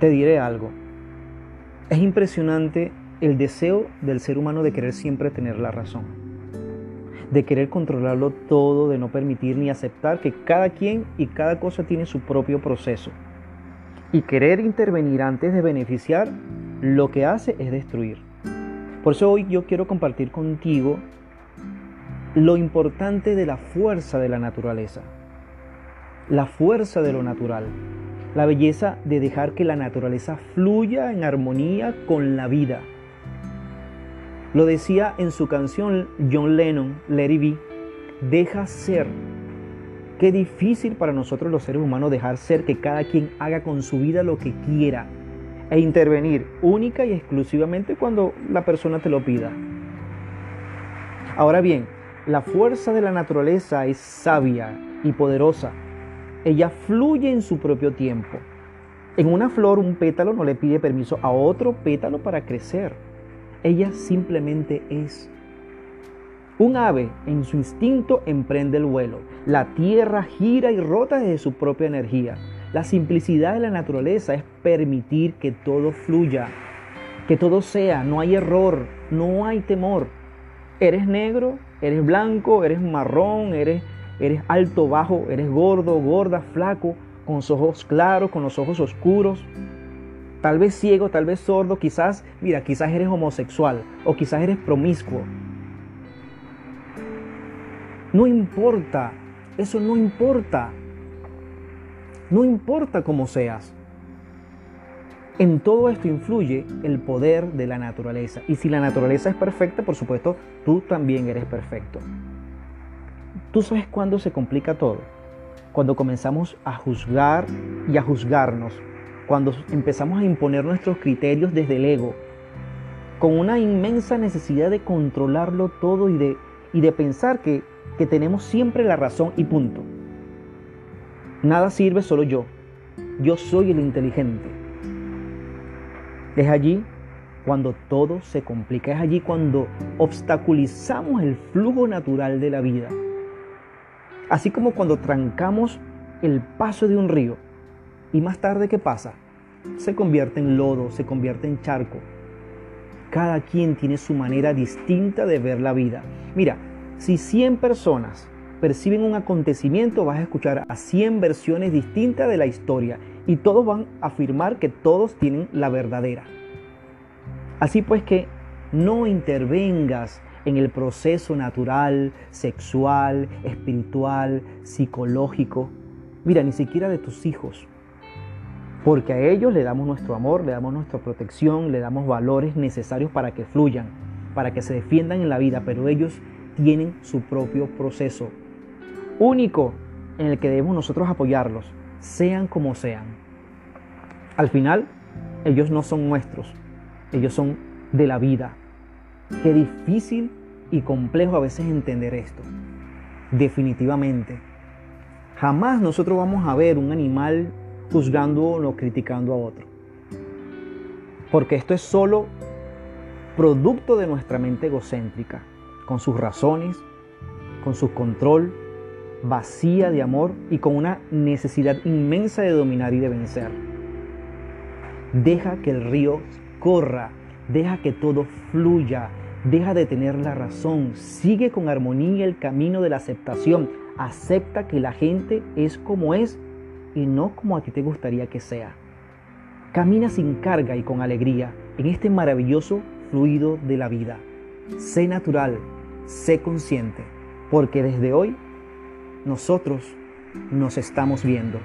Te diré algo. Es impresionante el deseo del ser humano de querer siempre tener la razón, de querer controlarlo todo, de no permitir ni aceptar que cada quien y cada cosa tiene su propio proceso. Y querer intervenir antes de beneficiar, lo que hace es destruir. Por eso hoy yo quiero compartir contigo lo importante de la fuerza de la naturaleza, la fuerza de lo natural, la belleza de dejar que la naturaleza fluya en armonía con la vida. Lo decía en su canción John Lennon, Let It Be, deja ser. Qué difícil para nosotros los seres humanos dejar ser que cada quien haga con su vida lo que quiera e intervenir única y exclusivamente cuando la persona te lo pida. Ahora bien, la fuerza de la naturaleza es sabia y poderosa. Ella fluye en su propio tiempo. En una flor un pétalo no le pide permiso a otro pétalo para crecer. Ella simplemente es. Un ave en su instinto emprende el vuelo. La tierra gira y rota desde su propia energía. La simplicidad de la naturaleza es permitir que todo fluya, que todo sea, no hay error, no hay temor. Eres negro, eres blanco, eres marrón, eres, eres alto, bajo, eres gordo, gorda, flaco, con los ojos claros, con los ojos oscuros. Tal vez ciego, tal vez sordo, quizás, mira, quizás eres homosexual o quizás eres promiscuo. No importa, eso no importa. No importa cómo seas. En todo esto influye el poder de la naturaleza. Y si la naturaleza es perfecta, por supuesto, tú también eres perfecto. ¿Tú sabes cuándo se complica todo? Cuando comenzamos a juzgar y a juzgarnos. Cuando empezamos a imponer nuestros criterios desde el ego. Con una inmensa necesidad de controlarlo todo y de, y de pensar que, que tenemos siempre la razón y punto. Nada sirve solo yo. Yo soy el inteligente. Es allí cuando todo se complica, es allí cuando obstaculizamos el flujo natural de la vida. Así como cuando trancamos el paso de un río y más tarde ¿qué pasa? Se convierte en lodo, se convierte en charco. Cada quien tiene su manera distinta de ver la vida. Mira, si 100 personas perciben un acontecimiento, vas a escuchar a 100 versiones distintas de la historia y todos van a afirmar que todos tienen la verdadera. Así pues que no intervengas en el proceso natural, sexual, espiritual, psicológico, mira, ni siquiera de tus hijos, porque a ellos le damos nuestro amor, le damos nuestra protección, le damos valores necesarios para que fluyan, para que se defiendan en la vida, pero ellos tienen su propio proceso único en el que debemos nosotros apoyarlos sean como sean. Al final, ellos no son nuestros, ellos son de la vida. Qué difícil y complejo a veces entender esto. Definitivamente. Jamás nosotros vamos a ver un animal juzgando o criticando a otro. Porque esto es solo producto de nuestra mente egocéntrica, con sus razones, con su control, vacía de amor y con una necesidad inmensa de dominar y de vencer. Deja que el río corra, deja que todo fluya, deja de tener la razón, sigue con armonía el camino de la aceptación, acepta que la gente es como es y no como a ti te gustaría que sea. Camina sin carga y con alegría en este maravilloso fluido de la vida. Sé natural, sé consciente, porque desde hoy nosotros nos estamos viendo.